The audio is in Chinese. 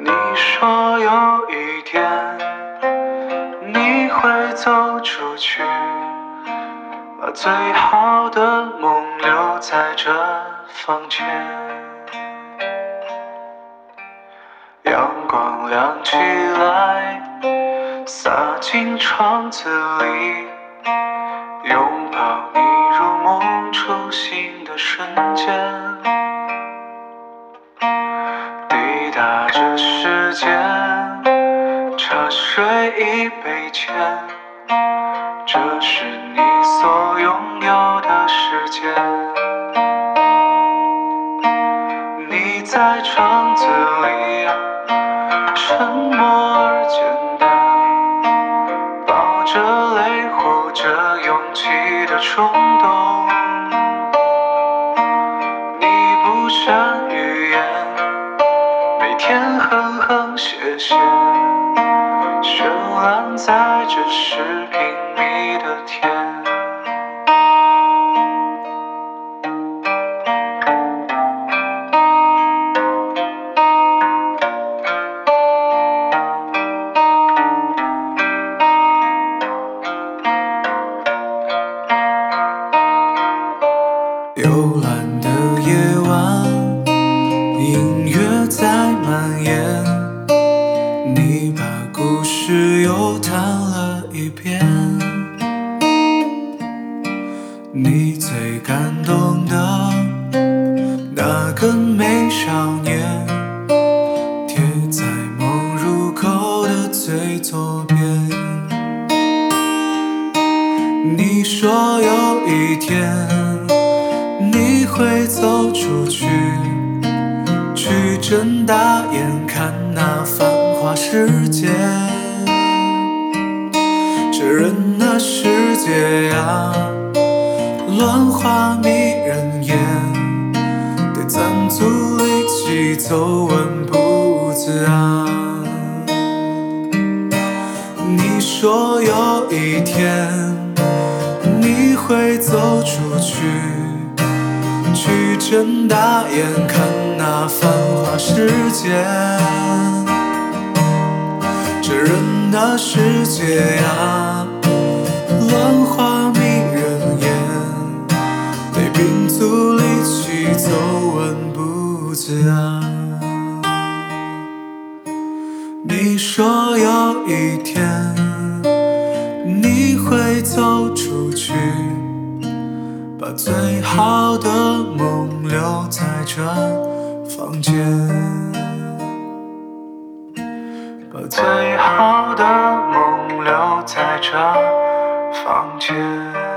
你说有一天你会走出去，把最好的梦留在这房间。阳光亮起来，洒进窗子里，拥抱你入梦初醒的瞬间。打着时间，茶水一杯浅，这是你所拥有的时间。你在窗子里，沉默而简单，抱着泪，护着勇气的冲动。你不善。天哼哼谢谢，绚烂在这十平米的天。幽蓝的夜晚，你把故事又谈了一遍。你最感动的那个美少年，贴在梦入口的最左边。你说有一天你会走出去。去睁大眼世界，这人的世界呀，乱花迷人眼，得攒足力气走稳步子啊。你说有一天你会走出去。去睁大眼看那繁华世界，人的世界呀，乱花迷人眼，得屏足力气走稳步子啊。你说有一天你会走出去。把最好的梦留在这房间，把最好的梦留在这房间。